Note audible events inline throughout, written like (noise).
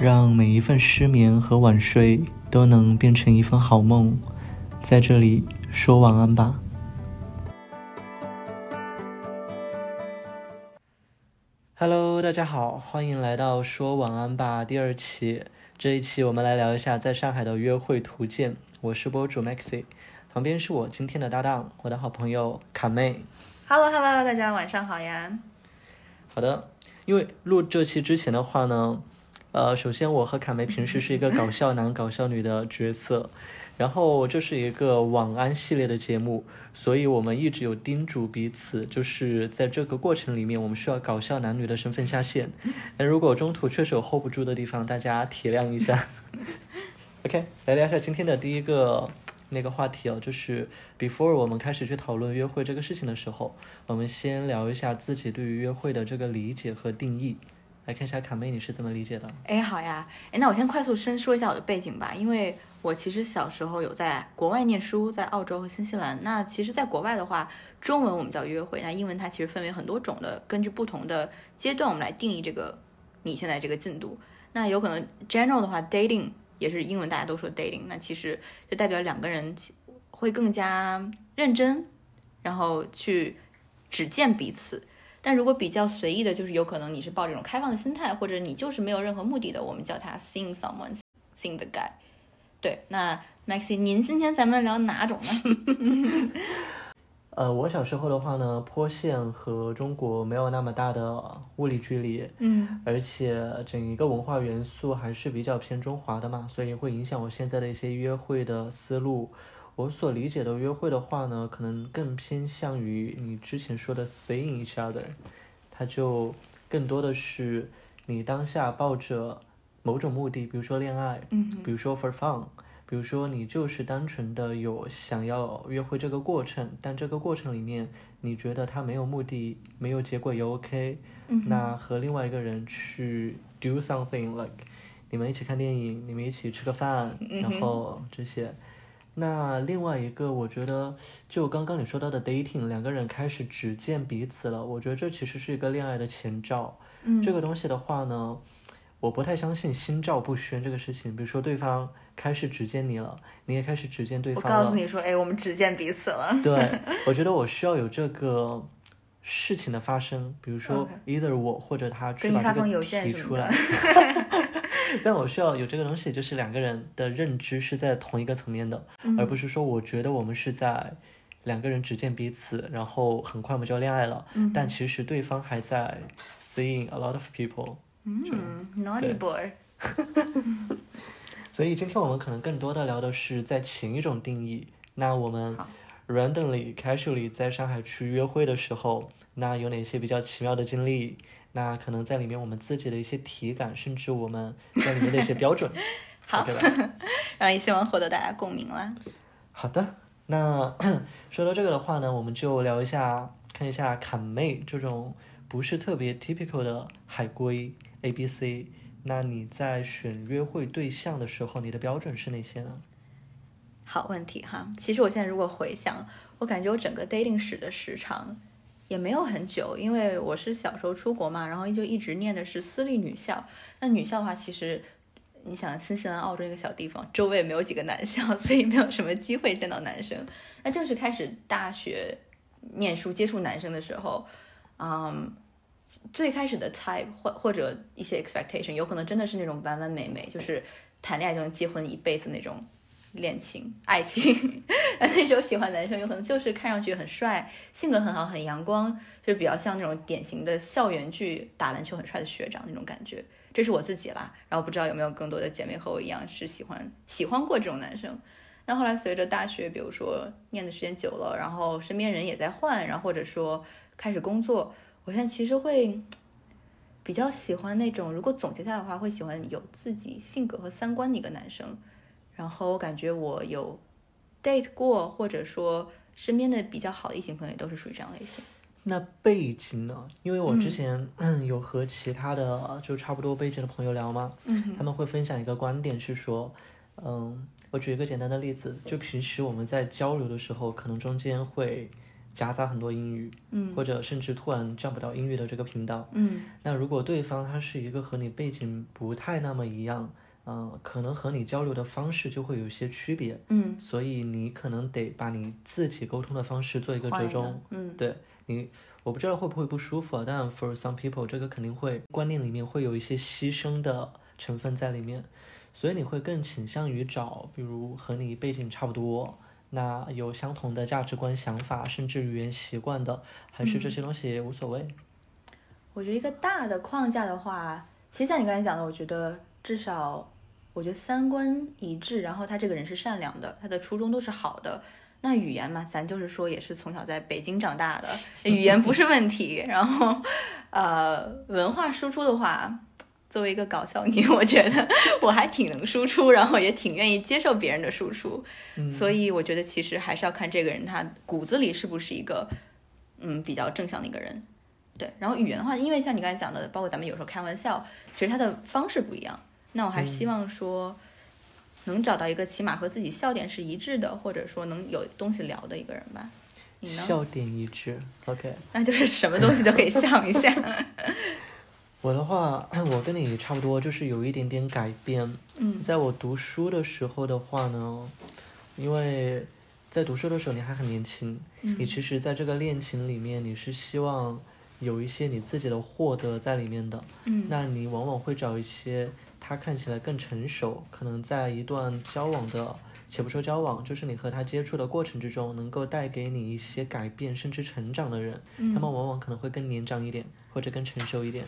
让每一份失眠和晚睡都能变成一份好梦。在这里说晚安吧。Hello，大家好，欢迎来到说晚安吧第二期。这一期我们来聊一下在上海的约会图鉴。我是博主 Maxi，旁边是我今天的搭档，我的好朋友卡妹。Hello，Hello，大家晚上好呀。好的，因为录这期之前的话呢，呃，首先我和卡梅平时是一个搞笑男、搞笑女的角色，然后这是一个晚安系列的节目，所以我们一直有叮嘱彼此，就是在这个过程里面，我们需要搞笑男女的身份下线。那如果中途确实有 hold 不住的地方，大家体谅一下。(laughs) OK，来聊一下今天的第一个。那个话题哦，就是 before 我们开始去讨论约会这个事情的时候，我们先聊一下自己对于约会的这个理解和定义。来看一下卡妹你是怎么理解的？哎，好呀，哎，那我先快速先说一下我的背景吧，因为我其实小时候有在国外念书，在澳洲和新西兰。那其实，在国外的话，中文我们叫约会，那英文它其实分为很多种的，根据不同的阶段，我们来定义这个你现在这个进度。那有可能 general 的话，dating。也是英文，大家都说 dating，那其实就代表两个人会更加认真，然后去只见彼此。但如果比较随意的，就是有可能你是抱这种开放的心态，或者你就是没有任何目的的，我们叫它 seeing someone，seeing the guy。对，那 Maxi，您今天咱们聊哪种呢？(laughs) 呃，我小时候的话呢，坡县和中国没有那么大的物理距离，嗯，而且整一个文化元素还是比较偏中华的嘛，所以会影响我现在的一些约会的思路。我所理解的约会的话呢，可能更偏向于你之前说的 seeing each other，它就更多的是你当下抱着某种目的，比如说恋爱，嗯，比如说 for fun。比如说，你就是单纯的有想要约会这个过程，但这个过程里面你觉得他没有目的、没有结果也 OK。那和另外一个人去 do something like，你们一起看电影，你们一起吃个饭，然后这些。那另外一个，我觉得就刚刚你说到的 dating，两个人开始只见彼此了，我觉得这其实是一个恋爱的前兆。这个东西的话呢，我不太相信心照不宣这个事情。比如说对方。开始只见你了，你也开始只见对方了。我告诉你说，哎，我们只见彼此了。对，(laughs) 我觉得我需要有这个事情的发生，比如说 either 我或者他去把这个提出来。(laughs) (laughs) (laughs) 但我需要有这个东西，就是两个人的认知是在同一个层面的，而不是说我觉得我们是在两个人只见彼此，然后很快我们就要恋爱了，但其实对方还在 seeing a lot of people。嗯，naughty boy。(laughs) 所以今天我们可能更多的聊的是在情一种定义。那我们 randomly casually 在上海去约会的时候，那有哪些比较奇妙的经历？那可能在里面我们自己的一些体感，甚至我们在里面的一些标准。(laughs) 好，然后也希望获得大家共鸣啦。(laughs) 好的，那 (clears throat) 说到这个的话呢，我们就聊一下，看一下坎妹这种不是特别 typical 的海归 A B C。那你在选约会对象的时候，你的标准是哪些呢？好问题哈，其实我现在如果回想，我感觉我整个 dating 史的时长也没有很久，因为我是小时候出国嘛，然后就一直念的是私立女校。那女校的话，其实你想新西兰、澳洲一个小地方，周围也没有几个男校，(laughs) 所以没有什么机会见到男生。那正式开始大学念书、接触男生的时候，嗯。最开始的 type 或或者一些 expectation 有可能真的是那种完完美美，就是谈恋爱就能结婚一辈子那种恋情爱情。(laughs) 那时候喜欢男生有可能就是看上去很帅，性格很好，很阳光，就比较像那种典型的校园剧打篮球很帅的学长那种感觉。这是我自己啦，然后不知道有没有更多的姐妹和我一样是喜欢喜欢过这种男生。那后来随着大学，比如说念的时间久了，然后身边人也在换，然后或者说开始工作。我现在其实会比较喜欢那种，如果总结下来的话，会喜欢有自己性格和三观的一个男生。然后我感觉我有 date 过，或者说身边的比较好的异性朋友也都是属于这样类型。那背景呢？因为我之前 (clears throat) 有和其他的就差不多背景的朋友聊嘛，他们会分享一个观点，是说，嗯，我举一个简单的例子，就平时我们在交流的时候，可能中间会。夹杂很多英语，嗯或者甚至突然 jump 到英语的这个频道。嗯那如果对方他是一个和你背景不太那么一样，嗯、可能和你交流的方式就会有一些区别，嗯，所以你可能得把你自己沟通的方式做一个折中。嗯对你，我不知道会不会不舒服啊，但 for some people 这个肯定会观念里面会有一些牺牲的成分在里面，所以你会更倾向于找，比如和你背景差不多。那有相同的价值观、想法，甚至语言习惯的，还是这些东西无所谓。我觉得一个大的框架的话，其实像你刚才讲的，我觉得至少，我觉得三观一致，然后他这个人是善良的，他的初衷都是好的。那语言嘛，咱就是说也是从小在北京长大的，语言不是问题。然后，呃，文化输出的话，作为一个搞笑女，我觉得我还挺能输出，然后也挺愿意接受别人的输出。嗯所以我觉得其实还是要看这个人他骨子里是不是一个嗯比较正向的一个人。对，然后语言的话，因为像你刚才讲的，包括咱们有时候开玩笑，其实他的方式不一样。那我还是希望说，能找到一个起码和自己笑点是一致的，或者说能有东西聊的一个人吧。你呢？笑点一致，OK。(laughs) 那就是什么东西都可以笑一下。(laughs) 我的话，我跟你差不多，就是有一点点改变。嗯在我读书的时候的话呢，因为在读书的时候你还很年轻，嗯你其实在这个恋情里面，你是希望有一些你自己的获得在里面的。嗯那你往往会找一些他看起来更成熟，可能在一段交往的，且不说交往，就是你和他接触的过程之中，能够带给你一些改变甚至成长的人，嗯他们往往可能会更年长一点，或者更成熟一点。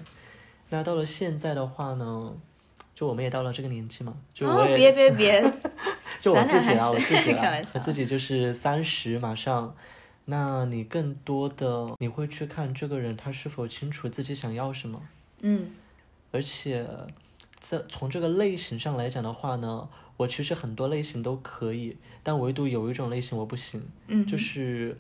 那到了现在的话呢，就我们也到了这个年纪嘛，就我哦，也、别别别，(laughs) 就我自己啊，我自己啊开玩，笑我自己就是三十马上。那你更多的你会去看这个人他是否清楚自己想要什么，嗯而且在从这个类型上来讲的话呢，我其实很多类型都可以，但唯独有一种类型我不行，嗯，就是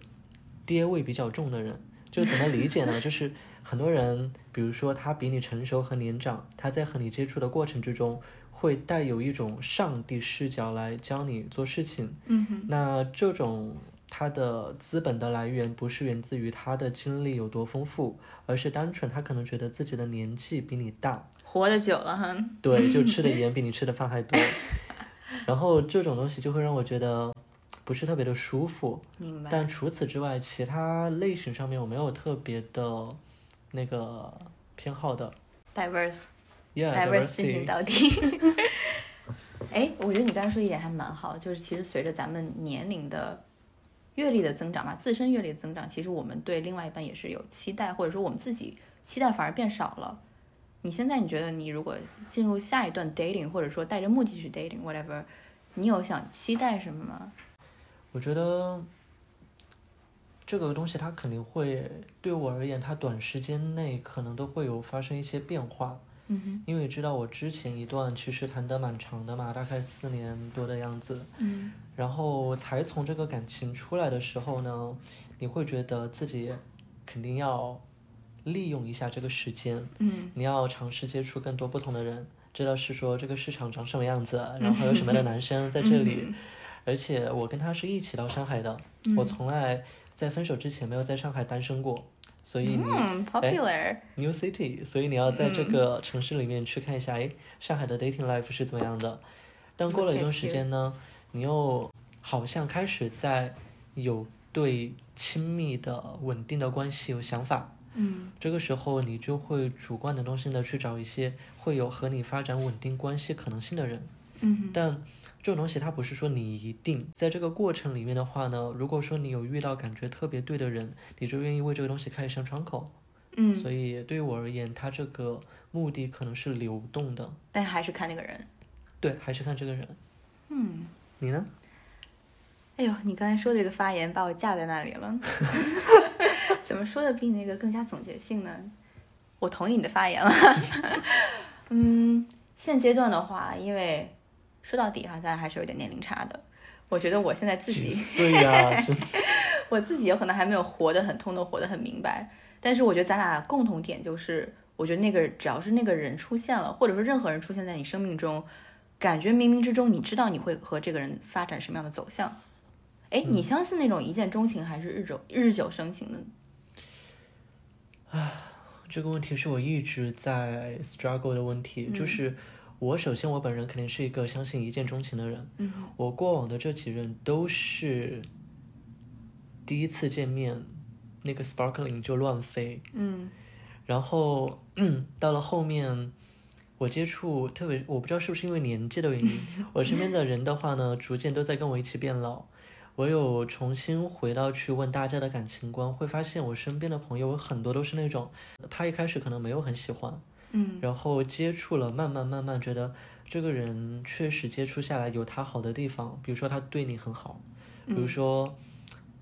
爹味比较重的人。就怎么理解呢？(laughs) 就是很多人，比如说他比你成熟和年长，他在和你接触的过程之中，会带有一种上帝视角来教你做事情。嗯哼那这种他的资本的来源不是源自于他的经历有多丰富，而是单纯他可能觉得自己的年纪比你大，活得久了哈。对，就吃的 (laughs) 盐比你吃的饭还多。然后这种东西就会让我觉得不是特别的舒服。明白。但除此之外，其他类型上面我没有特别的那个偏好的。diverse Yeah, diversity。行到底。(laughs) 哎，我觉得你刚才说一点还蛮好，就是其实随着咱们年龄的阅历的增长嘛，自身阅历的增长，其实我们对另外一半也是有期待，或者说我们自己期待反而变少了。你现在你觉得你如果进入下一段 dating，或者说带着目的去 dating whatever，你有想期待什么吗？我觉得这个东西它肯定会对我而言，它短时间内可能都会有发生一些变化。嗯，因为知道我之前一段其实谈得蛮长的嘛，大概四年多的样子。嗯然后才从这个感情出来的时候呢，你会觉得自己肯定要利用一下这个时间，嗯你要尝试接触更多不同的人，知道是说这个市场长什么样子，然后有什么样的男生在这里。嗯 (laughs) 而且我跟他是一起到上海的，我从来在分手之前没有在上海单身过，所以你、嗯，popular，New City，所以你要在这个城市里面去看一下，哎，上海的 dating life 是怎么样的。但过了一段时间呢，你又好像开始在有对亲密的、稳定的关系有想法，嗯。这个时候你就会主观能动性的去找一些会有和你发展稳定关系可能性的人。嗯但这种东西它不是说你一定在这个过程里面的话呢，如果说你有遇到感觉特别对的人，你就愿意为这个东西开一扇窗口。嗯，所以对于我而言，它这个目的可能是流动的，但还是看那个人。对，还是看这个人。嗯。你呢？哎呦，你刚才说的这个发言把我架在那里了，(laughs) 怎么说的比你那个更加总结性呢？我同意你的发言了。(laughs) 嗯，现阶段的话，因为说到底哈，咱俩还是有点年龄差的。我觉得我现在自几己，岁呀、真 (laughs) 我自己有可能还没有活得很通透，活得很明白。但是我觉得咱俩共同点就是，我觉得那个只要是那个人出现了，或者说任何人出现在你生命中，感觉冥冥之中你知道你会和这个人发展什么样的走向，哎，你相信那种一见钟情还是日久日久生情的？啊这个问题是我一直在 struggle 的问题，就是我首先我本人肯定是一个相信一见钟情的人，嗯我过往的这几任都是第一次见面，那个 sparkling 就乱飞，嗯然后 (clears throat) 到了后面，我接触特别，我不知道是不是因为年纪的原因，(laughs) 我身边的人的话呢，逐渐都在跟我一起变老。我有重新回到去问大家的感情观，会发现我身边的朋友有很多都是那种，他一开始可能没有很喜欢，嗯然后接触了，慢慢慢慢觉得这个人确实接触下来有他好的地方，比如说他对你很好，比如说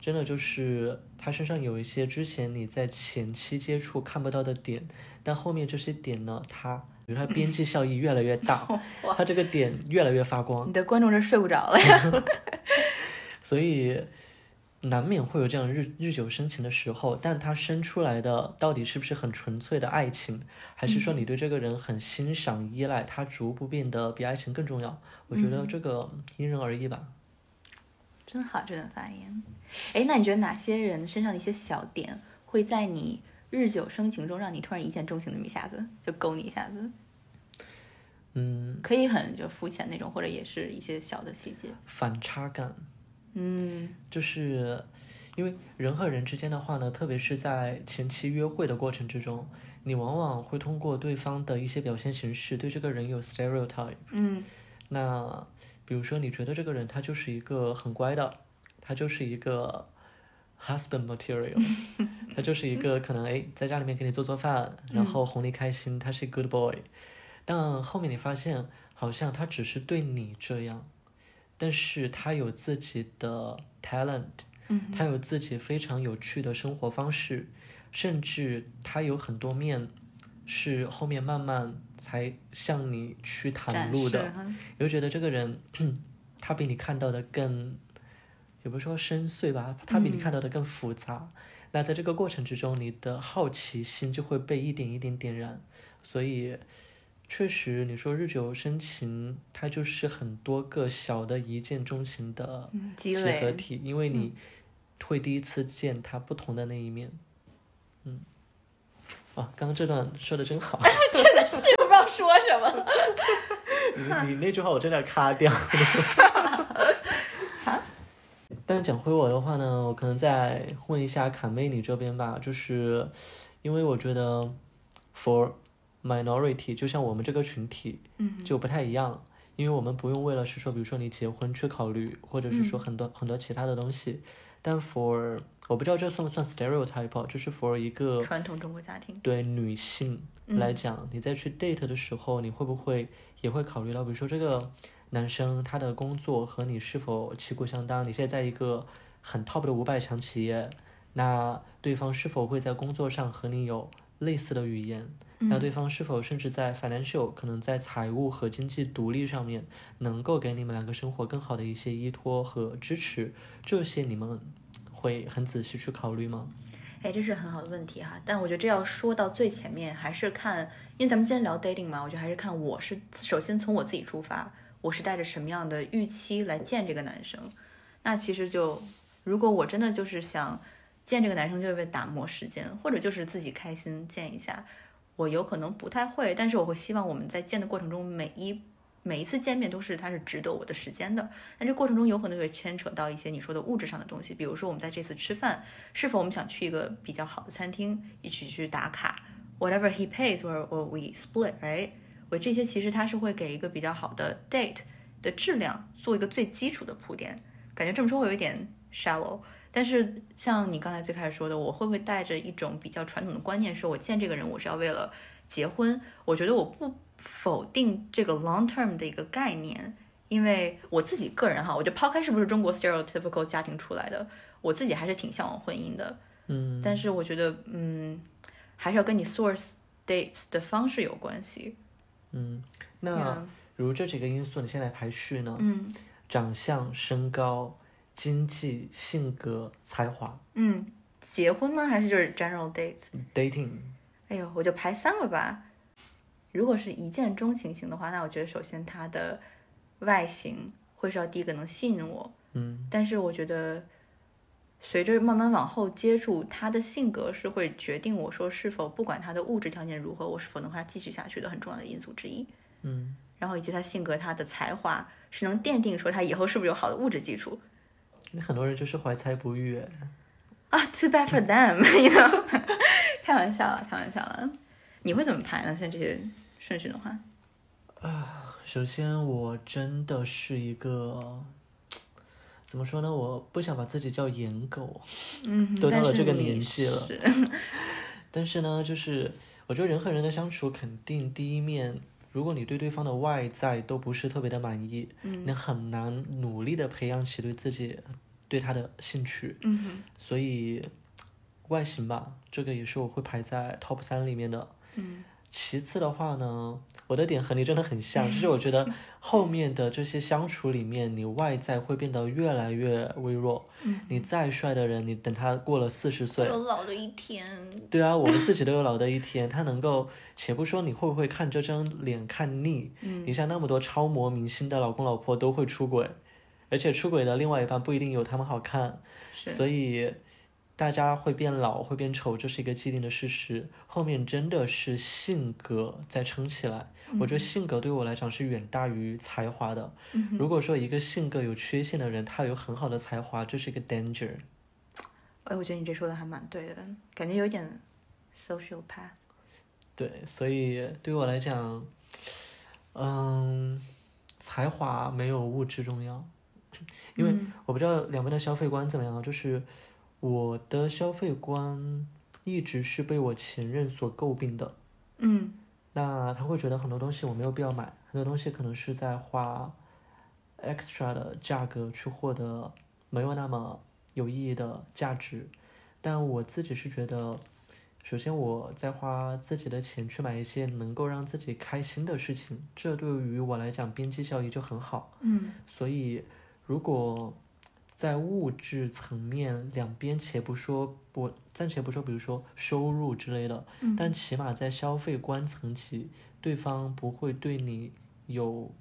真的就是他身上有一些之前你在前期接触看不到的点，但后面这些点呢，他比如他边际效益越来越大，(laughs) 哇它这个点越来越发光，你的观众这睡不着了呀。(laughs) 所以难免会有这样日日久生情的时候，但他生出来的到底是不是很纯粹的爱情，还是说你对这个人很欣赏、依赖，他逐步变得比爱情更重要？我觉得这个因人而异吧。真好，这段发言。哎，那你觉得哪些人身上的一些小点，会在你日久生情中让你突然一见钟情那么一下子，就勾你一下子？嗯，可以很就肤浅那种，或者也是一些小的细节。反差感嗯就是因为人和人之间的话呢，特别是在前期约会的过程之中，你往往会通过对方的一些表现形式，对这个人有 stereotype。嗯那比如说，你觉得这个人他就是一个很乖的，他就是一个 husband material，(laughs) 他就是一个可能哎在家里面给你做做饭，然后哄你开心，他是 good boy。但后面你发现，好像他只是对你这样，但是他有自己的 talent，嗯他有自己非常有趣的生活方式，甚至他有很多面是后面慢慢才向你去袒露的。你会觉得这个人，(clears throat) 他比你看到的更，也不是说深邃吧，他比你看到的更复杂。那在这个过程之中，你的好奇心就会被一点一点点燃。所以，确实，你说日久生情，它就是很多个小的一见钟情的嗯积集合累。体，因为你会第一次见他不同的那一面。嗯，啊，刚刚这段说的真好，(laughs) 真的是不知道说什么。你你那句话我真的卡掉。(laughs) 但讲回我的话呢，我可能再问一下卡妹你这边吧，就是因为我觉得 for minority 就像我们这个群体嗯就不太一样，因为我们不用为了是说，比如说你结婚去考虑，或者是说很多、很多其他的东西。但 for 我不知道这算不算 stereotype，啊就是 for 一个传统中国家庭。对女性来讲，你在去 date 的时候，你会不会也会考虑到，比如说这个男生他的工作和你是否旗鼓相当？你现在在一个很 top 的五百强企业，那对方是否会在工作上和你有类似的语言？那对方是否甚至在 financial 可能在财务和经济独立上面，能够给你们两个生活更好的一些依托和支持？这些你们会很仔细去考虑吗？哎，这是很好的问题哈，但我觉得这要说到最前面，还是看，因为咱们今天聊 dating 嘛，我觉得还是看我是首先从我自己出发，我是带着什么样的预期来见这个男生。那其实就，如果我真的就是想见这个男生，就是为打磨时间，或者就是自己开心见一下，我有可能不太会，但是我会希望我们在见的过程中，每一每一次见面都是它是值得我的时间的。但这过程中有可能会牵扯到一些你说的物质上的东西，比如说我们在这次吃饭，是否我们想去一个比较好的餐厅一起去打卡，whatever he pays or or we split，right？我这些其实它是会给一个比较好的 date 的质量做一个最基础的铺垫。感觉这么说会有一点 shallow，但是像你刚才最开始说的，我会不会带着一种比较传统的观念，说我见这个人我是要为了结婚？我觉得我不否定这个 long term 的一个概念，因为我自己个人哈，我觉得抛开是不是中国 stereotypical 家庭出来的，我自己还是挺向往婚姻的。嗯，但是我觉得，嗯，还是要跟你 source dates 的方式有关系。嗯，那如这几个因素，你现在排序呢？嗯长相、身高、经济、性格、才华、嗯，结婚吗？还是就是 general dates？dating。哎呦，我就排三个吧。如果是一见钟情型的话，那我觉得首先他的外形会是要第一个能吸引我，嗯但是我觉得，随着慢慢往后接触，他的性格是会决定我说是否不管他的物质条件如何，我是否能和他继续下去的很重要的因素之一。嗯，然后以及他性格、他的才华是能奠定说他以后是不是有好的物质基础那很多人就是怀才不遇，啊。Too bad for them，you (laughs) know (laughs) 开玩笑了，开玩笑了。你会怎么排呢？像这些顺序的话，啊首先，我真的是一个怎么说呢？我不想把自己叫颜狗，嗯，都到了这个年纪了是 (laughs) 但是呢，就是我觉得人和人的相处，肯定第一面，如果你对对方的外在都不是特别的满意，嗯你很难努力的培养起对自己对他的兴趣。嗯哼所以外形吧，这个也是我会排在 top 三里面的。嗯其次的话呢，我的点和你真的很像，就是我觉得 (laughs) 后面的这些相处里面，你外在会变得越来越微弱。嗯，你再帅的人，你等他过了四十岁，有老的一天。对啊，我们自己都有老的一天。他能够，且不说你会不会看这张脸看腻，嗯你像那么多超模明星的老公老婆都会出轨，而且出轨的另外一半不一定有他们好看，是所以大家会变老，会变丑，这是一个既定的事实。后面真的是性格在撑起来，我觉得性格对我来讲是远大于才华的。嗯如果说一个性格有缺陷的人，他有很好的才华，这是一个 danger。哎，我觉得你这说的还蛮对的，感觉有点 social path。对，所以对我来讲，嗯，才华没有物质重要，(laughs) 因为嗯我不知道两边的消费观怎么样，就是我的消费观一直是被我前任所诟病的。嗯那他会觉得很多东西我没有必要买，很多东西可能是在花 extra 的价格去获得没有那么有意义的价值，但我自己是觉得，首先我在花自己的钱去买一些能够让自己开心的事情，这对于我来讲边际效益就很好。嗯所以，如果在物质层面两边，且不说我暂且不说，比如说收入之类的，嗯但起码在消费观层级，对方不会对你有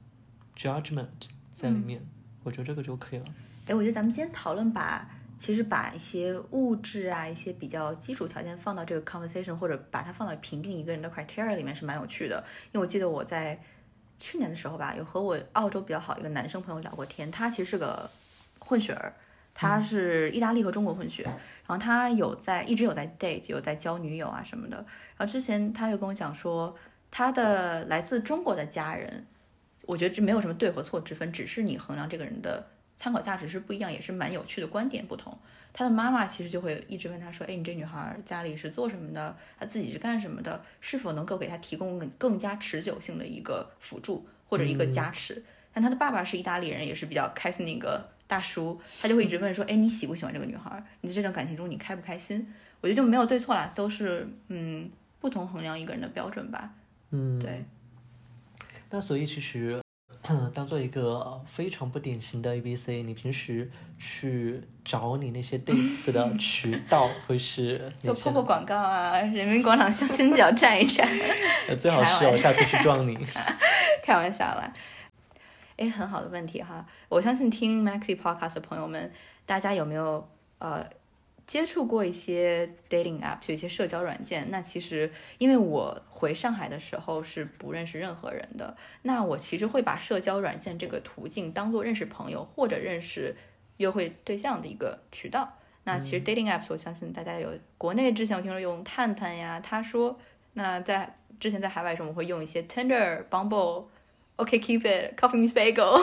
judgment 在里面，我觉得这个就可以了。哎，我觉得咱们今天讨论把，其实把一些物质啊，一些比较基础条件放到这个 conversation，或者把它放到评定一个人的 criteria 里面是蛮有趣的。因为我记得我在去年的时候吧，有和我澳洲比较好一个男生朋友聊过天，他其实是个混血儿，他是意大利和中国混血，然后他有在一直有在 date，有在交女友啊什么的。然后之前他又跟我讲说，他的来自中国的家人，我觉得这没有什么对和错之分，只是你衡量这个人的参考价值是不一样，也是蛮有趣的观点不同。他的妈妈其实就会一直问他说：“哎，你这女孩家里是做什么的？她自己是干什么的？是否能够给她提供更更加持久性的一个辅助或者一个加持？”但他的爸爸是意大利人，也是比较开心的一个大叔，他就会一直问说：“哎，你喜不喜欢这个女孩？你在这段感情中你开不开心？”我觉得就没有对错啦，都是嗯不同衡量一个人的标准吧。嗯，对，那所以其实，当做一个非常不典型的 A B C，你平时去找你那些 dates 的 (laughs) 渠道会是？就破破广告啊，人民广场相亲角站一站。(laughs) 呃最好是我下次去撞你。(laughs) 开玩笑啦。哎，很好的问题哈！我相信听 Maxi Podcast 的朋友们，大家有没有呃接触过一些 dating app，有一些社交软件？那其实因为我回上海的时候是不认识任何人的，那我其实会把社交软件这个途径当做认识朋友或者认识约会对象的一个渠道。那其实 dating apps，我相信大家有国内之前我听说用探探呀，他说，那在之前在海外的时候，我们会用一些 Tinder、Bumble、OkCupid、Coffee Meets Bagel。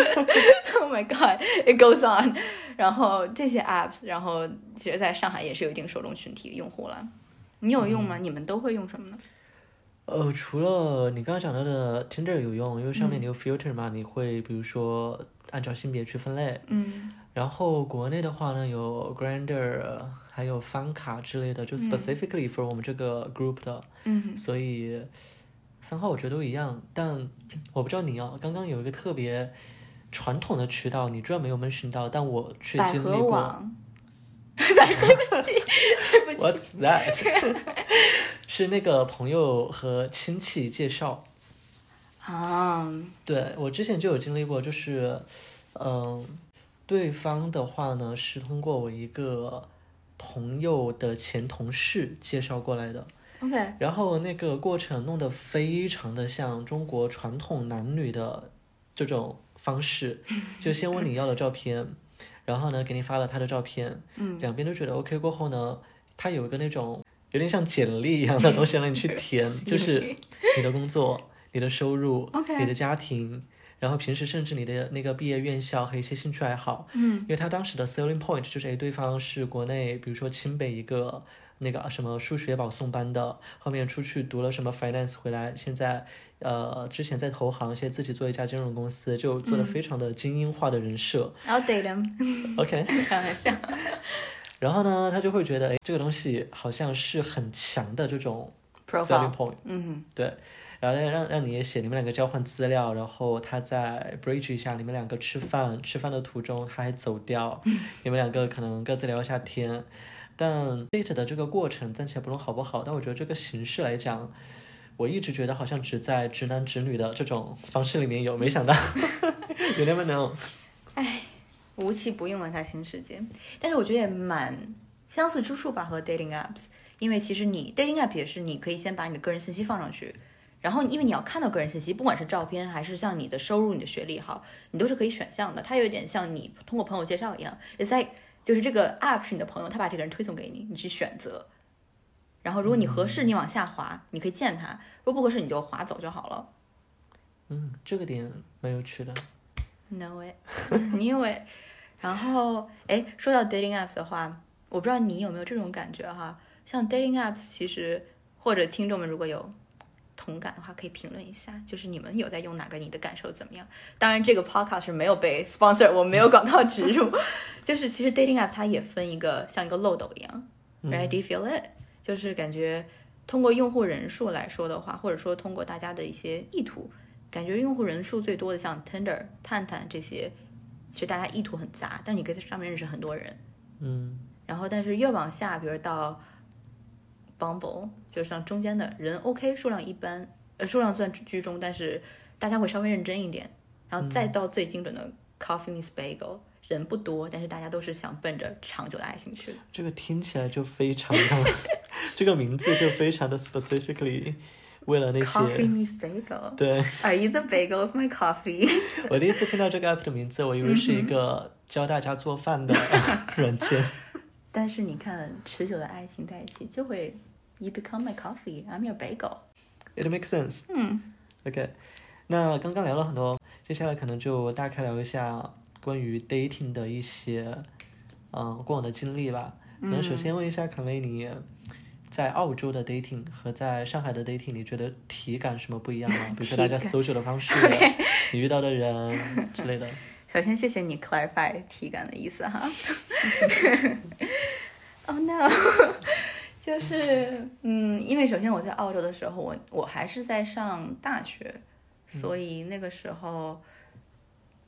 (laughs) oh my god, it goes on。(laughs) 然后这些 apps，然后其实在上海也是有一定受众群体用户了。你有用吗？你们都会用什么呢？呃，除了你刚刚讲到的 Tinder 有用，因为上面你有 filter 嘛，你会比如说按照性别去分类。嗯然后国内的话呢，有 Grander，还有翻卡之类的，就 specifically for 我们这个 group 的，嗯所以三号我觉得都一样。但我不知道你要，刚刚有一个特别传统的渠道，你居然没有 mention 到，但我却经历过。网。(laughs) 对不起，对不起。What's that？(laughs) 是那个朋友和亲戚介绍。啊，对我之前就有经历过，就是，嗯、对方的话呢是通过我一个朋友的前同事介绍过来的，OK，然后那个过程弄得非常的像中国传统男女的这种方式，(laughs) 就先问你要了照片，然后呢给你发了他的照片，嗯，两边都觉得 OK 过后呢，他有一个那种有点像简历一样的东西让你去填，(laughs) 就是你的工作、你的收入、OK 你的家庭，然后平时甚至你的那个毕业院校和一些兴趣爱好，嗯。因为他当时的 selling point 就是，哎，对方是国内，比如说清北一个那个什么数学保送班的，后面出去读了什么 finance 回来，现在呃之前在投行，现在自己做一家金融公司，就做的非常的精英化的人设。，I'll date him，OK，开玩笑。然后呢，他就会觉得，哎，这个东西好像是很强的这种 selling Profile，point，嗯对。然后让让让你也写你们两个交换资料，然后他再 bridge 一下你们两个吃饭，吃饭的途中他还走掉，(laughs) 你们两个可能各自聊一下天。但 date 的这个过程暂且不论好不好，但我觉得这个形式来讲，我一直觉得好像只在直男直女的这种方式里面有，没想到 you never know。无奇不用了它新世界，但是我觉得也蛮相似之处吧和 dating apps，因为其实你 dating app 也是你可以先把你的个人信息放上去，然后因为你要看到个人信息，不管是照片还是像你的收入、你的学历好，你都是可以选项的。它有点像你通过朋友介绍一样，it's like 就是这个 app 是你的朋友，他把这个人推送给你，你去选择。然后如果你合适，你往下滑，你可以见他；如果不合适，你就划走就好了。嗯，这个点蛮有趣的。No way, (laughs) knew it。然后，哎，说到 dating apps 的话，我不知道你有没有这种感觉哈？像 dating apps，其实或者听众们如果有同感的话，可以评论一下，就是你们有在用哪个，你的感受怎么样？当然，这个 podcast 是没有被 sponsor，我没有广告植入。(laughs) 就是其实 dating app 它也分一个像一个漏斗一样，right? Do you feel it？就是感觉通过用户人数来说的话，或者说通过大家的一些意图，感觉用户人数最多的像 Tinder、探探这些，其实大家意图很杂，但你可以在上面认识很多人。嗯然后，但是越往下，比如到 Bumble，就像中间的人 OK 数量一般，呃，数量算居中，但是大家会稍微认真一点。然后再到最精准的 Coffee Miss Bagel，人不多，但是大家都是想奔着长久的爱情去的。这个听起来就非常的，(laughs) 这个名字就非常的 specifically 为了那 Coffee 些。Miss Bagel。对 Are you the bagel of my coffee？(laughs) 我第一次听到这个 app 的名字，我以为是一个教大家做饭的 (laughs) 软件。但是你看，持久的爱情在一起就会，You become my coffee, I'm your bagel。It makes sense。嗯 OK，那刚刚聊了很多，接下来可能就大概聊一下关于 dating 的一些，嗯，过往的经历吧。可能首先问一下卡梅，尼在澳洲的 dating 和在上海的 dating，你觉得体感什么不一样吗？(laughs) 比如说大家 social 的方式 (laughs) 你遇到的人之类的。首先谢谢你 clarify 体感的意思哈。oh (laughs) no，就是嗯，因为首先我在澳洲的时候，我我还是在上大学，所以那个时候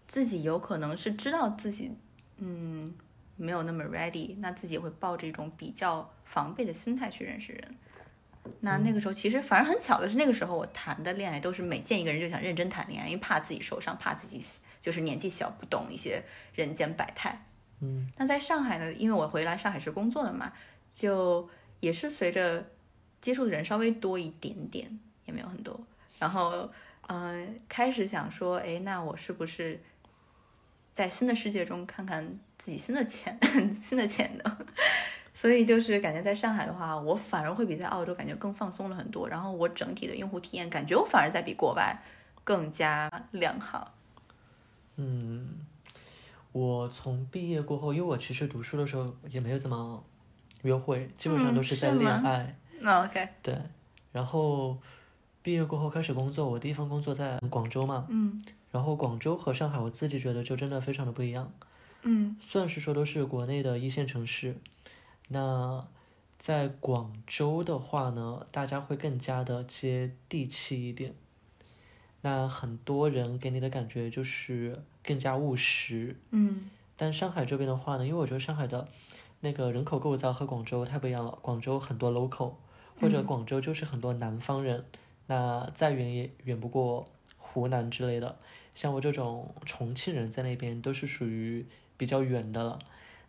自己有可能是知道自己嗯没有那么 ready，那自己会抱着一种比较防备的心态去认识人。那那个时候其实反而很巧的是，那个时候我谈的恋爱都是每见一个人就想认真谈恋爱，因为怕自己受伤，怕自己就是年纪小不懂一些人间百态。嗯，那在上海呢，因为我回来上海是工作的嘛，就也是随着接触的人稍微多一点点，也没有很多。然后，嗯、开始想说，哎，那我是不是在新的世界中看看自己新的潜 (laughs) 新的潜能？(laughs) 所以就是感觉在上海的话，我反而会比在澳洲感觉更放松了很多。然后我整体的用户体验感觉我反而在比国外更加良好。嗯，我从毕业过后，因为我其实读书的时候也没有怎么约会，基本上嗯都是在恋爱。那 OK，对，然后毕业过后开始工作，我第一份工作在广州嘛，嗯。然后广州和上海，我自己觉得就真的非常的不一样。嗯。算是说都是国内的一线城市，那在广州的话呢，大家会更加的接地气一点。那很多人给你的感觉就是更加务实，嗯。但上海这边的话呢，因为我觉得上海的那个人口构造和广州太不一样了。广州很多 local，或者广州就是很多南方人，那再远也远不过湖南之类的。像我这种重庆人在那边都是属于比较远的了。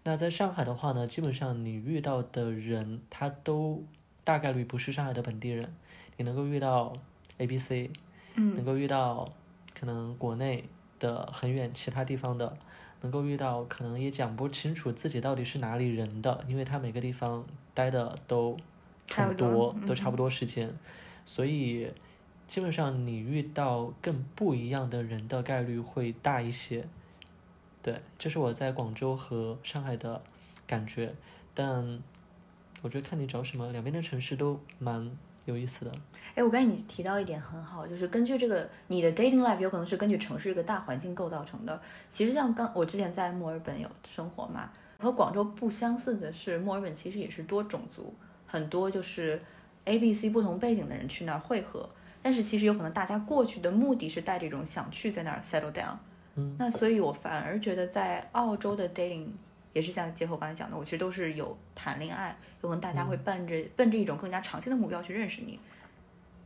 那在上海的话呢，基本上你遇到的人，他都大概率不是上海的本地人。你能够遇到 A、B、C，嗯能够遇到可能国内的很远其他地方的，能够遇到可能也讲不清楚自己到底是哪里人的，因为他每个地方待的都很多都差不多时间，所以基本上你遇到更不一样的人的概率会大一些。对，这是我在广州和上海的感觉，但我觉得看你找什么，两边的城市都蛮有意思的。哎，我刚才你提到一点很好，就是根据这个你的 dating life 有可能是根据城市这个大环境构造成的。其实像刚我之前在墨尔本有生活嘛，和广州不相似的是，墨尔本其实也是多种族，很多就是 A、B、C 不同背景的人去那儿汇合。但是其实有可能大家过去的目的是带着一种想去在那儿 settle down。嗯，那所以我反而觉得在澳洲的 dating 也是像结合我刚才讲的，我其实都是有谈恋爱，有可能大家会奔着、奔着一种更加长期的目标去认识你。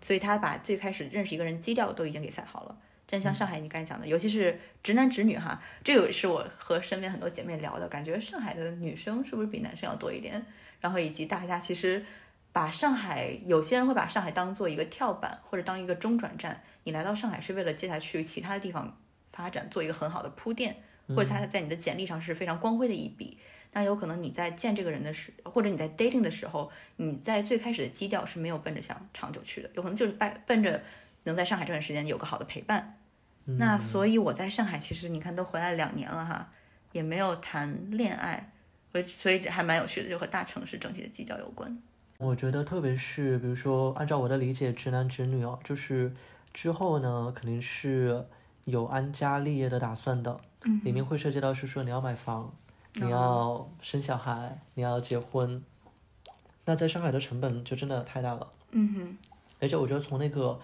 所以他把最开始认识一个人基调都已经给塞好了。但像上海你刚才讲的，尤其是直男直女哈，这个是我和身边很多姐妹聊的，感觉上海的女生是不是比男生要多一点？然后以及大家其实把上海，有些人会把上海当做一个跳板或者当一个中转站，你来到上海是为了接下去其他的地方发展做一个很好的铺垫，或者他在你的简历上是非常光辉的一笔。那有可能你在见这个人的时，或者你在 dating 的时候，你在最开始的基调是没有奔着想长久去的，有可能就是奔奔着能在上海这段时间有个好的陪伴。那所以我在上海，其实你看都回来两年了哈，也没有谈恋爱，所以所以还蛮有趣的，就和大城市整体的基调有关。我觉得，特别是比如说，按照我的理解，直男直女哦，就是之后呢，肯定是有安家立业的打算的，嗯里面会涉及到是说你要买房，你要生小孩，你要结婚，那在上海的成本就真的太大了，嗯哼，而且我觉得从那个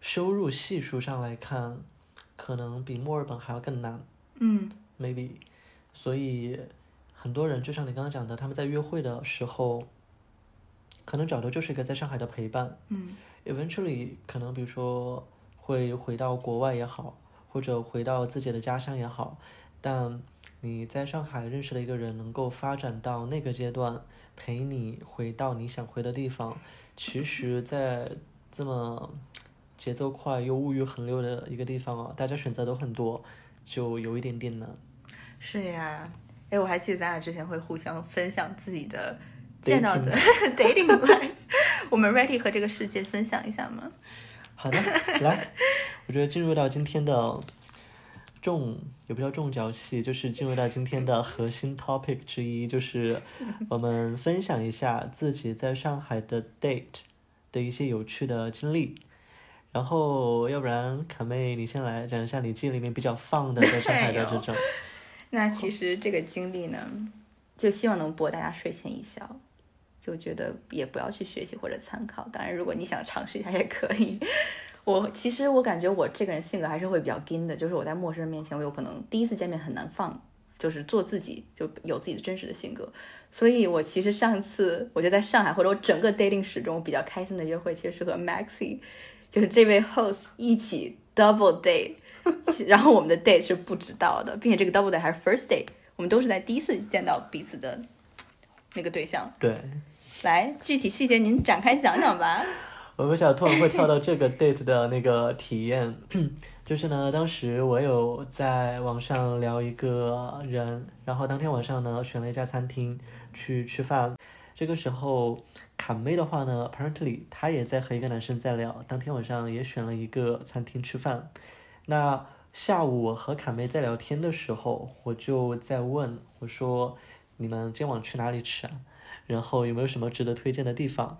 收入系数上来看，可能比墨尔本还要更难嗯，maybe，所以很多人就像你刚刚讲的，他们在约会的时候，可能找的就是一个在上海的陪伴。嗯。Eventually 可能比如说会回到国外也好，或者回到自己的家乡也好，但你在上海认识了一个人，能够发展到那个阶段，陪你回到你想回的地方，其实，在这么节奏快又物欲横流的一个地方啊，大家选择都很多，就有一点点难。是呀。哎，我还记得咱俩之前会互相分享自己的见到的 (laughs) dating life，(laughs) 我们 ready 和这个世界分享一下吗？好的，来，我觉得进入到今天的重也不叫重脚戏，就是进入到今天的核心 topic 之一，就是我们分享一下自己在上海的 date 的一些有趣的经历。然后，要不然卡妹你先来讲一下你记忆里面比较放的在上海的这种。(laughs) 那其实这个经历呢，就希望能博大家睡前一笑，就觉得也不要去学习或者参考。当然，如果你想尝试一下也可以。我其实我感觉我这个人性格还是会比较硬的，就是我在陌生人面前，我有可能第一次见面很难放，就是做自己，就有自己的真实的性格。所以我其实上次我觉得在上海或者我整个 dating 史中比较开心的约会，其实是和 Maxi，就是这位 host 一起 double date。(laughs) 然后我们的 date 是不知道的，并且这个 double date 还是 first date，我们都是在第一次见到彼此的那个对象。对，来，具体细节您展开讲讲吧。我没想到突然会跳到这个 date 的那个体验，(clears throat) 就是呢，当时我有在网上聊一个人，然后当天晚上呢选了一家餐厅去吃饭。这个时候，卡妹的话呢，apparently 她也在和一个男生在聊，当天晚上也选了一个餐厅吃饭。那下午我和卡妹在聊天的时候，我就在问我说：“你们今晚去哪里吃啊？然后有没有什么值得推荐的地方？”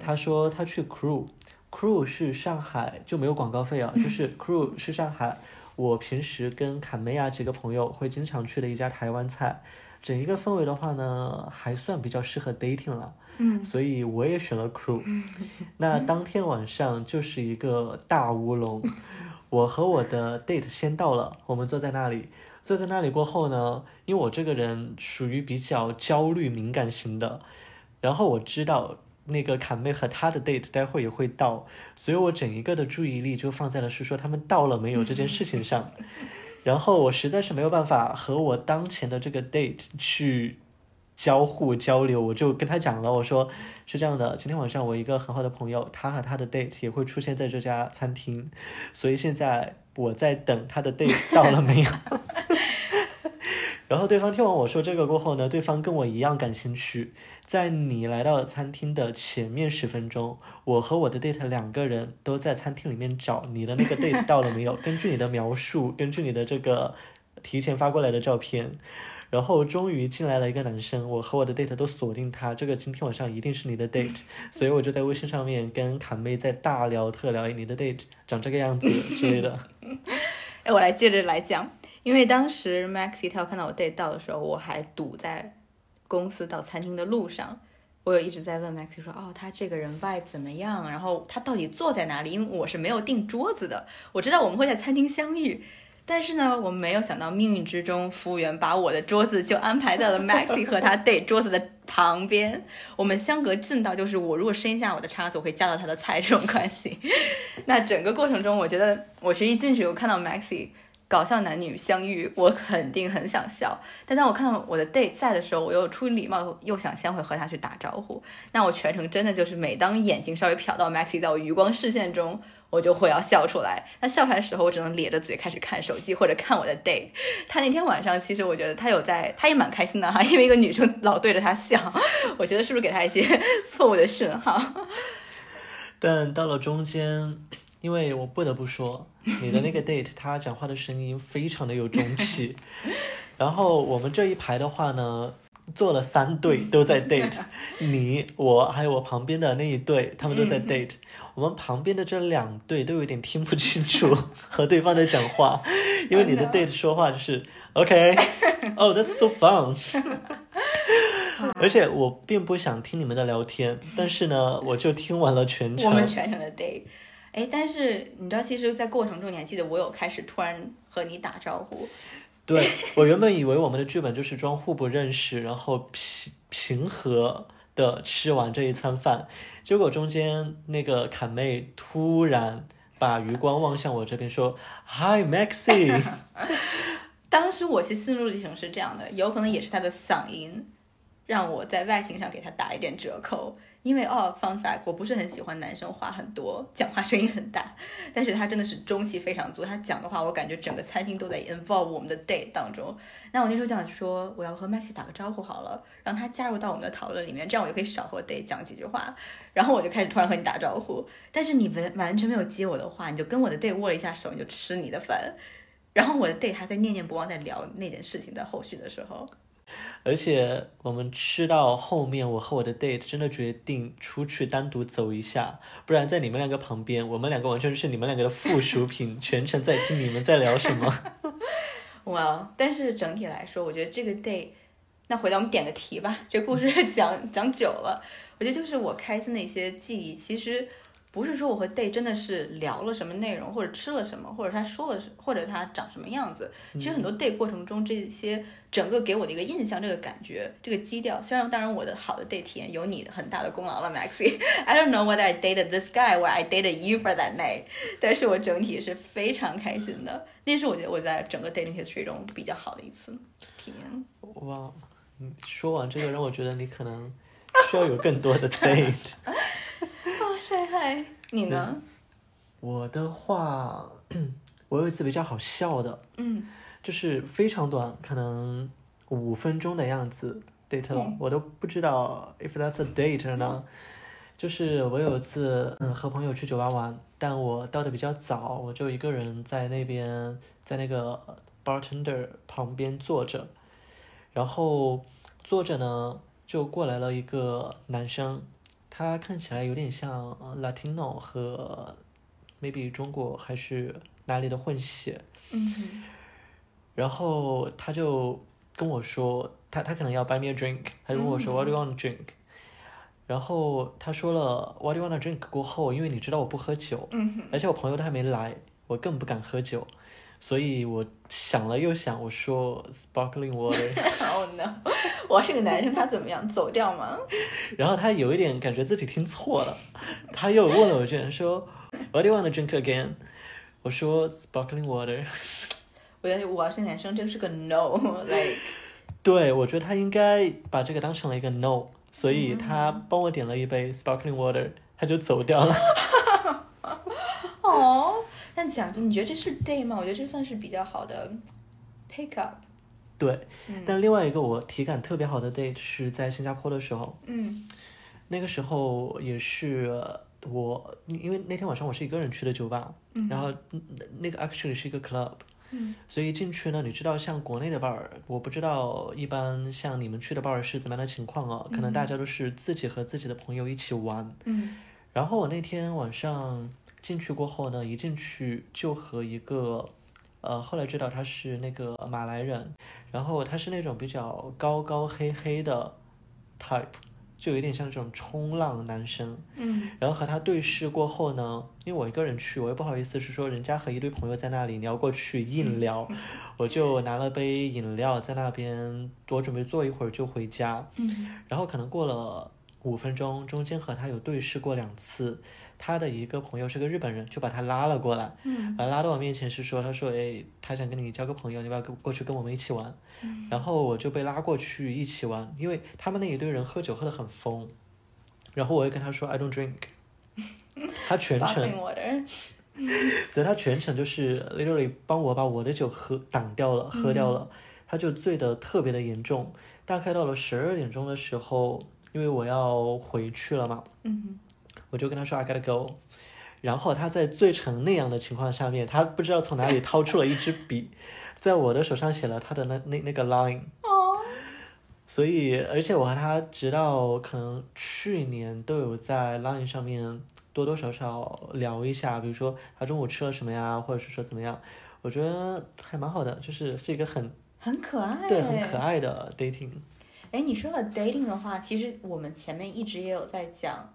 他说他去 Crew，Crew 是上海就没有广告费啊，(laughs) 就是 Crew 是上海，我平时跟卡梅亚几个朋友会经常去的一家台湾菜，整一个氛围的话呢，还算比较适合 dating 了，嗯，所以我也选了 Crew。那当天晚上就是一个大乌龙，我和我的 date 先到了，我们坐在那里，坐在那里过后呢，因为我这个人属于比较焦虑敏感型的，然后我知道。那个卡妹和她的 date 待会也会到，所以我整一个的注意力就放在了是说他们到了没有这件事情上。(laughs) 然后我实在是没有办法和我当前的这个 date 去交互交流，我就跟他讲了，我说是这样的，今天晚上我一个很好的朋友，他和他的 date 也会出现在这家餐厅，所以现在我在等他的 date 到了没有。(laughs) 然后对方听完我说这个过后呢，对方跟我一样感兴趣。在你来到餐厅的前面十分钟，我和我的 date 两个人都在餐厅里面找你的那个 date 到了没有。根据你的描述，根据你的这个提前发过来的照片，然后终于进来了一个男生，我和我的 date 都锁定他，这个今天晚上一定是你的 date。(laughs) 所以我就在微信上面跟卡妹在大聊特聊，你的 date 长这个样子之类的。(laughs) 哎，我来接着来讲。因为当时 Maxi 他要看到我 date 到的时候，我还堵在公司到餐厅的路上，我有一直在问 Maxi 说，哦，他这个人 vibe 怎么样？然后他到底坐在哪里？因为我是没有订桌子的，我知道我们会在餐厅相遇，但是呢，我没有想到命运之中，服务员把我的桌子就安排在了 Maxi 和他 date 桌子的旁边，我们相隔近到就是我如果伸一下我的叉子，我可以夹到他的菜这种关系。(laughs) 那整个过程中，我觉得我其实一进去，我看到 Maxi。搞笑男女相遇，我肯定很想笑。但当我看到我的 date 在的时候，我又出于礼貌，又想先会和他去打招呼。那我全程真的就是，每当眼睛稍微瞟到 Maxi 在我余光视线中，我就会要笑出来。那笑出来的时候，我只能咧着嘴开始看手机或者看我的 date。他那天晚上，其实我觉得他有在，他也蛮开心的哈，因为一个女生老对着他笑，(laughs) 我觉得是不是给他一些错误的讯号？但到了中间。因为我不得不说，你的那个 (laughs) date，他讲话的声音非常的有中气。(laughs) 然后我们这一排的话呢，坐了三对都在 (laughs) date，你我还有我旁边的那一对，他们都在 date。我们旁边的这两对都有点听不清楚和对方在讲话，因为你的 date 说话就是 OK，Oh that's so fun。而且我并不想听你们的聊天，但是呢，我就听完了全程。我们全程的 date。哎，但是你知道，其实，在过程中，你还记得我有开始突然和你打招呼。(laughs) 对我原本以为我们的剧本就是装互不认识，然后平平和的吃完这一餐饭，结果中间那个侃妹突然把余光望向我这边说：“Hi Maxi。(laughs) ”当时我其实思路历程是这样的，有可能也是他的嗓音让我在外形上给他打一点折扣。因为哦，fun fact，我不是很喜欢男生话很多，讲话声音很大，但是他真的是中气非常足。他讲的话，我感觉整个餐厅都在 involve 我们的 date 当中。那我那时候想说，我要和 Max 打个招呼好了，让他加入到我们的讨论里面，这样我就可以少和 date 讲几句话。然后我就开始突然和你打招呼，但是你完完全没有接我的话，你就跟我的 date 握了一下手，你就吃你的饭。然后我的 date 还在念念不忘在聊那件事情的后续的时候。而且我们吃到后面，我和我的 date 真的决定出去单独走一下，不然在你们两个旁边，我们两个完全就是你们两个的附属品，(laughs) 全程在听你们在聊什么。(laughs) 哇！但是整体来说，我觉得这个 date，那回来我们点个题吧，这故事 (laughs) 讲讲久了，我觉得就是我开心的一些记忆，其实。不是说我和 Day 真的是聊了什么内容，或者吃了什么，或者他说了什，或者他长什么样子。其实很多 Day 过程中，这些整个给我的一个印象，这个感觉，这个基调。虽然当然我的好的 Day 体验有你很大的功劳了，Maxi。(laughs) I don't know whether I dated this guy or I dated you for that night。(laughs) 但是我整体是非常开心的。那是我觉得我在整个 dating history 中比较好的一次体验。哇，说完这个让我觉得你可能需要有更多的 date。(laughs) 晒嗨，你呢？我的话，(clears throat) 我有一次比较好笑的，嗯，就是非常短，可能五分钟的样子，date 了，我都不知道 if that's a date 呢。就是我有一次，嗯，和朋友去酒吧玩，但我到的比较早，我就一个人在那边，在那个 bartender 旁边坐着，然后坐着呢，就过来了一个男生。他看起来有点像 Latino 和 maybe 中国还是哪里的混血，嗯，然后他就跟我说，他他可能要 buy me a drink，他就跟我说 What do you want to drink？然后他说了 What do you want to drink 过后，因为你知道我不喝酒，嗯，而且我朋友都还没来，我更不敢喝酒。所以我想了又想，我说 sparkling water。(laughs) Oh no！我是个男生，他怎么样？走掉吗？(laughs) 然后他有一点感觉自己听错了，他又问了我一句，说 What do you want to drink again？我说 sparkling water。(laughs) 我觉得我要是男生，这个是个 no，like 对，我觉得他应该把这个当成了一个 no，所以他帮我点了一杯 sparkling water，他就走掉了。哦，但讲真，你觉得这是 date 吗？我觉得这算是比较好的 pick up。对，但另外一个我体感特别好的 date 是在新加坡的时候，嗯那个时候也是我，因为那天晚上我是一个人去的酒吧，然后那那个 actually 是一个 club，嗯所以进去呢，你知道像国内的 bar，我不知道一般像你们去的 bar 是怎么样的情况啊？可能大家都是自己和自己的朋友一起玩，嗯然后我那天晚上进去过后呢，一进去就和一个，呃，后来知道他是那个马来人，然后他是那种比较高高黑黑的 type，就有点像这种冲浪男生。嗯然后和他对视过后呢，因为我一个人去，我又不好意思是说人家和一堆朋友在那里，你要过去硬聊，(laughs) 我就拿了杯饮料在那边，我准备坐一会儿就回家。嗯然后可能过了五分钟，中间和他有对视过两次，他的一个朋友是个日本人，就把他拉了过来，嗯把他拉到我面前是说，他说，哎，他想跟你交个朋友，你要不要过过去跟我们一起玩？然后我就被拉过去一起玩，因为他们那一堆人喝酒喝得很疯，然后我又跟他说 I don't drink，(laughs) 他全程。(laughs) 所以他全程就是 literally 帮我把我的酒喝挡掉了，喝掉了，他就醉得特别的严重。大概到了十二点钟的时候，因为我要回去了嘛，嗯我就跟他说 I gotta go。然后他在醉成那样的情况下面，他不知道从哪里掏出了一支笔，在我的手上写了他的那那那个 line。哦，所以，而且我和他直到可能去年都有在 Line 上面多多少少聊一下，比如说他中午吃了什么呀，或者是说怎么样，我觉得还蛮好的，就是是一个很很可爱。对很可。爱的 dating。哎，你说了 dating 的话，其实我们前面一直也有在讲，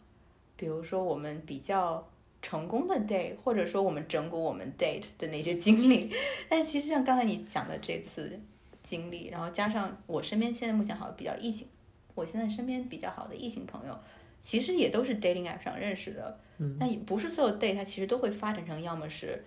比如说我们比较成功的 date，或者说我们整蛊我们 date 的那些经历。但其实像刚才你讲的这次经历，然后加上我身边现在目前好比较异性，我现在身边比较好的异性朋友，其实也都是 dating app 上认识的。嗯，但也不是所有 date 它其实都会发展成要么是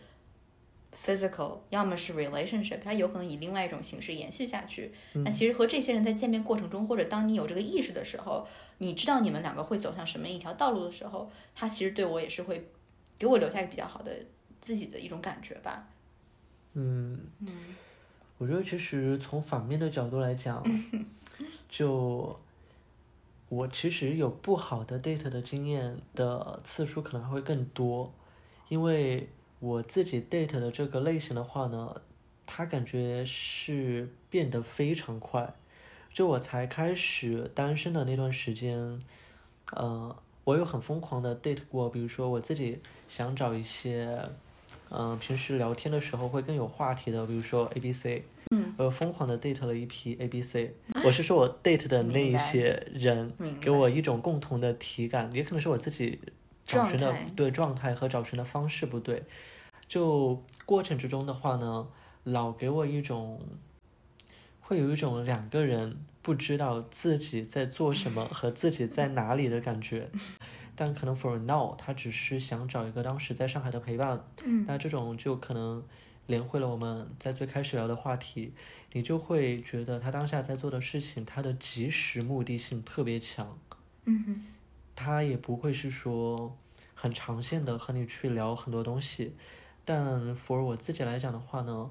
physical，要么是 relationship，它有可能以另外一种形式延续下去。那其实和这些人在见面过程中，或者当你有这个意识的时候，你知道你们两个会走向什么一条道路的时候，他其实对我也是会给我留下一个比较好的自己的一种感觉吧。嗯，嗯我觉得其实从反面的角度来讲，(laughs) 就我其实有不好的 date 的经验的次数可能还会更多，因为我自己 date 的这个类型的话呢，他感觉是变得非常快。就我才开始单身的那段时间，呃，我有很疯狂的 date 过，比如说我自己想找一些，嗯、平时聊天的时候会更有话题的，比如说 A B C，嗯，我疯狂的 date 了一批 A B C，我是说我 (laughs) date 的那一些人给我一种共同的体感，也可能是我自己找寻的状对状态和找寻的方式不对，就过程之中的话呢，老给我一种。会有一种两个人不知道自己在做什么和自己在哪里的感觉，但可能 for now 他只是想找一个当时在上海的陪伴，嗯。那这种就可能连会了我们在最开始聊的话题，你就会觉得他当下在做的事情，他的及时目的性特别强，嗯哼他也不会是说很长线的和你去聊很多东西，但 for 我自己来讲的话呢，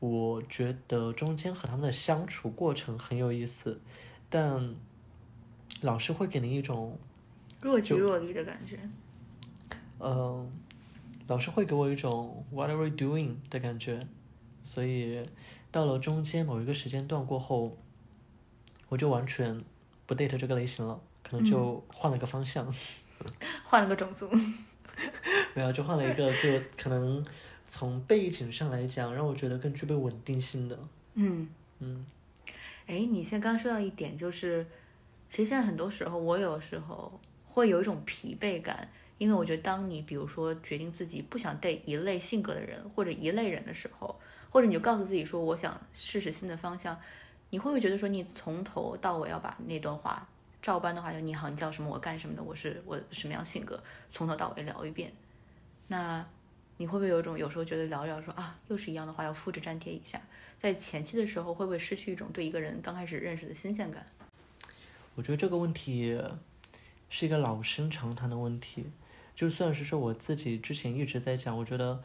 我觉得中间和他们的相处过程很有意思，但老师会给你一种若即若离的感觉。呃，老师会给我一种 What are we doing 的感觉，所以到了中间某一个时间段过后，我就完全不 date 这个类型了，可能就换了个方向，(laughs) 换了个种族。(laughs) 没有就换了一个，就可能从背景上来讲，让我觉得更具备稳定性的，嗯。嗯哎，你现在刚刚说到一点，就是其实现在很多时候，我有时候会有一种疲惫感，因为我觉得当你比如说决定自己不想 date 一类性格的人或者一类人的时候，或者你就告诉自己说我想试试新的方向，你会不会觉得说你从头到尾要把那段话照搬的话，就你好，你叫什么，我干什么的，我是我什么样性格，从头到尾聊一遍。那你会不会有一种有时候觉得聊聊说啊，又是一样的话要复制粘贴一下？在前期的时候会不会失去一种对一个人刚开始认识的新鲜感？我觉得这个问题是一个老生常谈的问题。就算是说我自己之前一直在讲，我觉得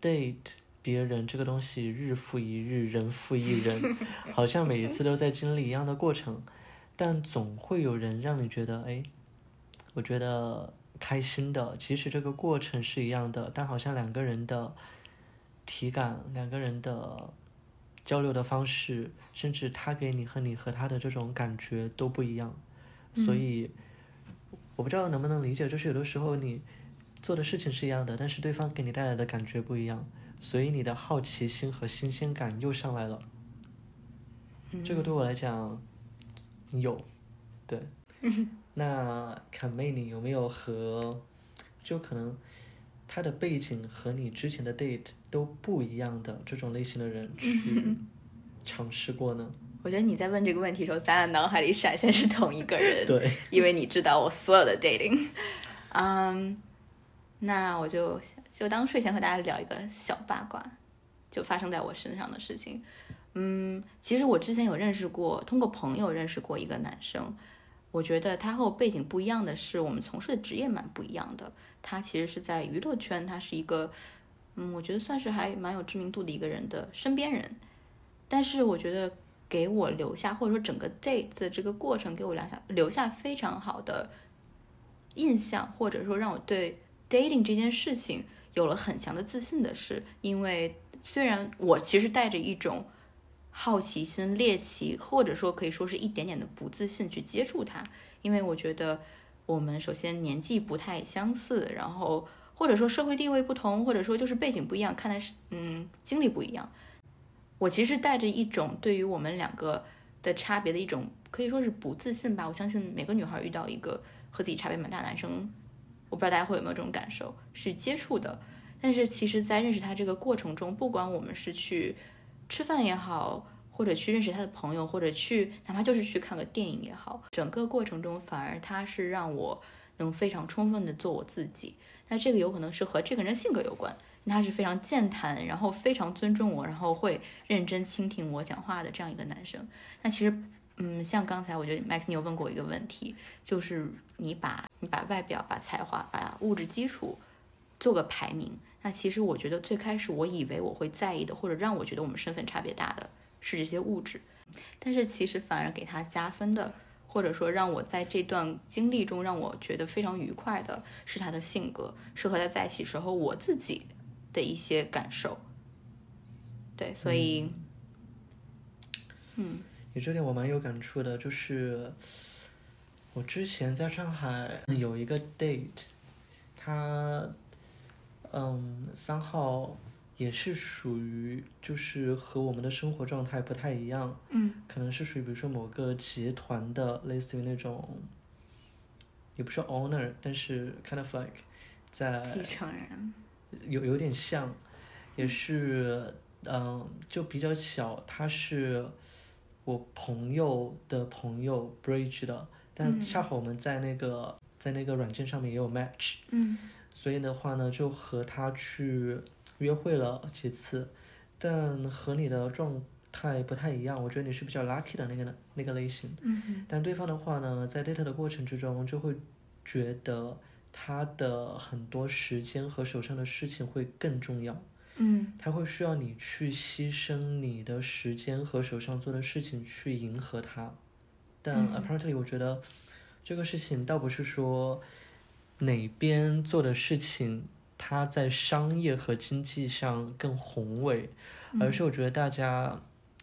date 别人这个东西日复一日，人复一人，(laughs) 好像每一次都在经历一样的过程，但总会有人让你觉得，哎，我觉得开心的。即使这个过程是一样的，但好像两个人的体感，两个人的交流的方式，甚至他给你和你和他的这种感觉都不一样，所以。我不知道能不能理解，就是有的时候你做的事情是一样的，但是对方给你带来的感觉不一样，所以你的好奇心和新鲜感又上来了。这个对我来讲有，对。(laughs) 那坎妹，你有没有和就可能他的背景和你之前的 date 都不一样的这种类型的人去 (laughs) 尝试过呢？(laughs) 我觉得你在问这个问题的时候，咱俩脑海里闪现是同一个人，对，因为你知道我所有的 dating，嗯，那我就就当睡前和大家聊一个小八卦，就发生在我身上的事情。嗯，其实我之前有认识过，通过朋友认识过一个男生，我觉得他和我背景不一样的是，我们从事的职业蛮不一样的。他其实是在娱乐圈，他是一个，嗯，我觉得算是还蛮有知名度的一个人的身边人，但是我觉得。给我留下，或者说整个 date 的这个过程给我留下留下非常好的印象，或者说让我对 dating 这件事情有了很强的自信的是，因为虽然我其实带着一种好奇心、猎奇，或者说可以说是一点点的不自信去接触它，因为我觉得我们首先年纪不太相似，然后或者说社会地位不同，或者说就是背景不一样，看待是嗯经历不一样。我其实带着一种对于我们两个的差别的一种可以说是不自信吧。我相信每个女孩遇到一个和自己差别蛮大的男生，我不知道大家会有没有这种感受，是接触的。但是其实，在认识他这个过程中，不管我们是去吃饭也好，或者去认识他的朋友，或者去哪怕就是去看个电影也好，整个过程中反而他是让我能非常充分的做我自己。那这个有可能是和这个人性格有关。他是非常健谈，然后非常尊重我，然后会认真倾听我讲话的这样一个男生。那其实，嗯，像刚才我觉得 Max 你有问过我一个问题，就是你把你把外表、把才华、把物质基础做个排名。那其实我觉得最开始我以为我会在意的，或者让我觉得我们身份差别大的是这些物质，但是其实反而给他加分的，或者说让我在这段经历中让我觉得非常愉快的是他的性格，是和他在一起时候我自己。的一些感受，对，所以，嗯，你这点我蛮有感触的，就是我之前在上海有一个 date，他，嗯，三号也是属于就是和我们的生活状态不太一样，嗯，可能是属于比如说某个集团的，类似于那种，也不是 owner，但是 kind of like 在继承人。有有点像，也是，嗯，就比较巧，他是我朋友的朋友 Bridge 的，但恰好我们在那个在那个软件上面也有 match，嗯，所以的话呢，就和他去约会了几次，但和你的状态不太一样，我觉得你是比较 lucky 的那个那个类型，嗯但对方的话呢，在 date 的过程之中就会觉得。他的很多时间和手上的事情会更重要，嗯，他会需要你去牺牲你的时间和手上做的事情去迎合他，但 apparently 我觉得这个事情倒不是说哪边做的事情他在商业和经济上更宏伟，而是我觉得大家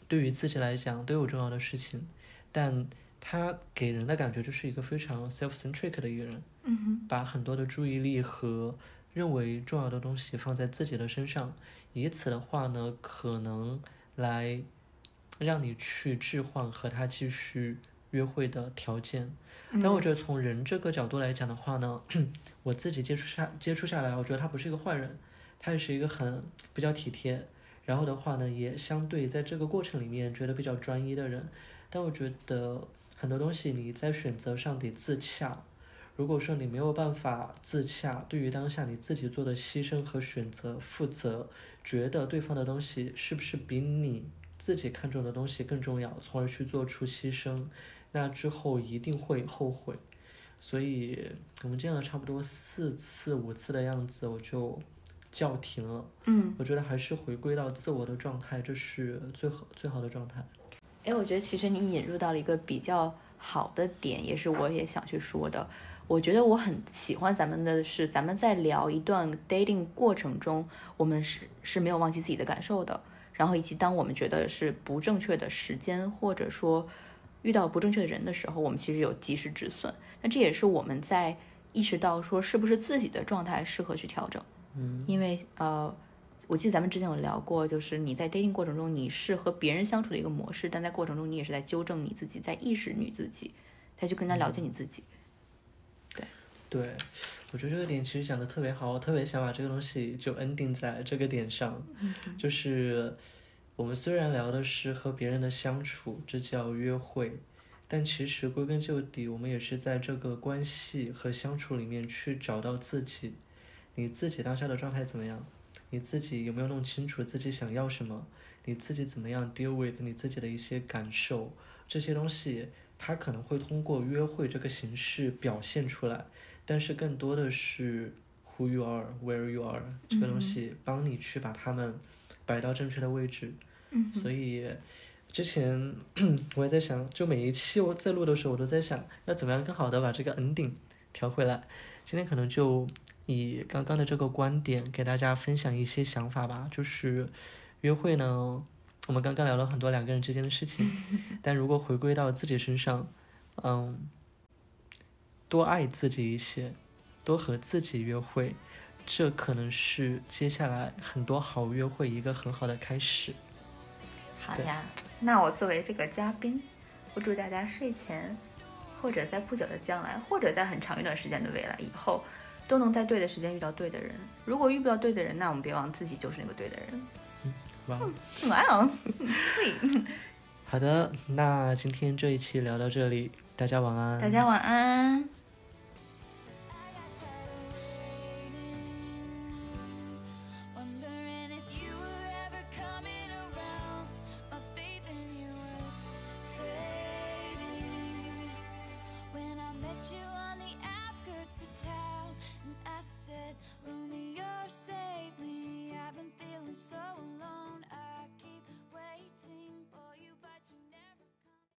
对于自己来讲都有重要的事情，但。他给人的感觉就是一个非常 self-centric 的一个人，把很多的注意力和认为重要的东西放在自己的身上，以此的话呢，可能来让你去置换和他继续约会的条件。但我觉得从人这个角度来讲的话呢，(clears throat) 我自己接触下接触下来，我觉得他不是一个坏人，他也是一个很比较体贴，然后的话呢，也相对在这个过程里面觉得比较专一的人。但我觉得。很多东西你在选择上得自洽。如果说你没有办法自洽，对于当下你自己做的牺牲和选择负责，觉得对方的东西是不是比你自己看重的东西更重要，从而去做出牺牲，那之后一定会后悔。所以我们见了差不多四次、五次的样子，我就叫停了。嗯，我觉得还是回归到自我的状态，这是最好最好的状态。哎，我觉得其实你引入到了一个比较好的点，也是我也想去说的。我觉得我很喜欢咱们的是，咱们在聊一段 dating 过程中，我们是是没有忘记自己的感受的。然后以及当我们觉得是不正确的时间，或者说遇到不正确的人的时候，我们其实有及时止损。那这也是我们在意识到说是不是自己的状态适合去调整。嗯，因为呃，我记得咱们之前有聊过，就是你在 dating 过程中你是和别人相处的一个模式，但在过程中你也是在纠正你自己，在意识你自己，再去更加了解你自己。对，对我觉得这个点其实讲的特别好，我特别想把这个东西就 ending 在这个点上，就是我们虽然聊的是和别人的相处，这叫约会，但其实归根究底，我们也是在这个关系和相处里面去找到自己，你自己当下的状态怎么样？你自己有没有弄清楚自己想要什么？你自己怎么样 deal with 你自己的一些感受？这些东西，它可能会通过约会这个形式表现出来。但是更多的是 who you are, where you are 这个东西，帮你去把他们摆到正确的位置。嗯，所以之前 (clears throat) 我也在想，就每一期我在录的时候，我都在想要怎么样更好的把这个 ending 调回来。今天可能就以刚刚的这个观点给大家分享一些想法吧。就是约会呢，我们刚刚聊了很多两个人之间的事情，(laughs) 但如果回归到自己身上，嗯。多爱自己一些，多和自己约会，这可能是接下来很多好约会一个很好的开始。好呀，那我作为这个嘉宾，我祝大家睡前，或者在不久的将来，或者在很长一段时间的未来以后，都能在对的时间遇到对的人。如果遇不到对的人，那我们别忘自己就是那个对的人。嗯，哇，哇哦，sweet。(laughs) 好的，那今天这一期聊到这里。大家晚安。大家晚安。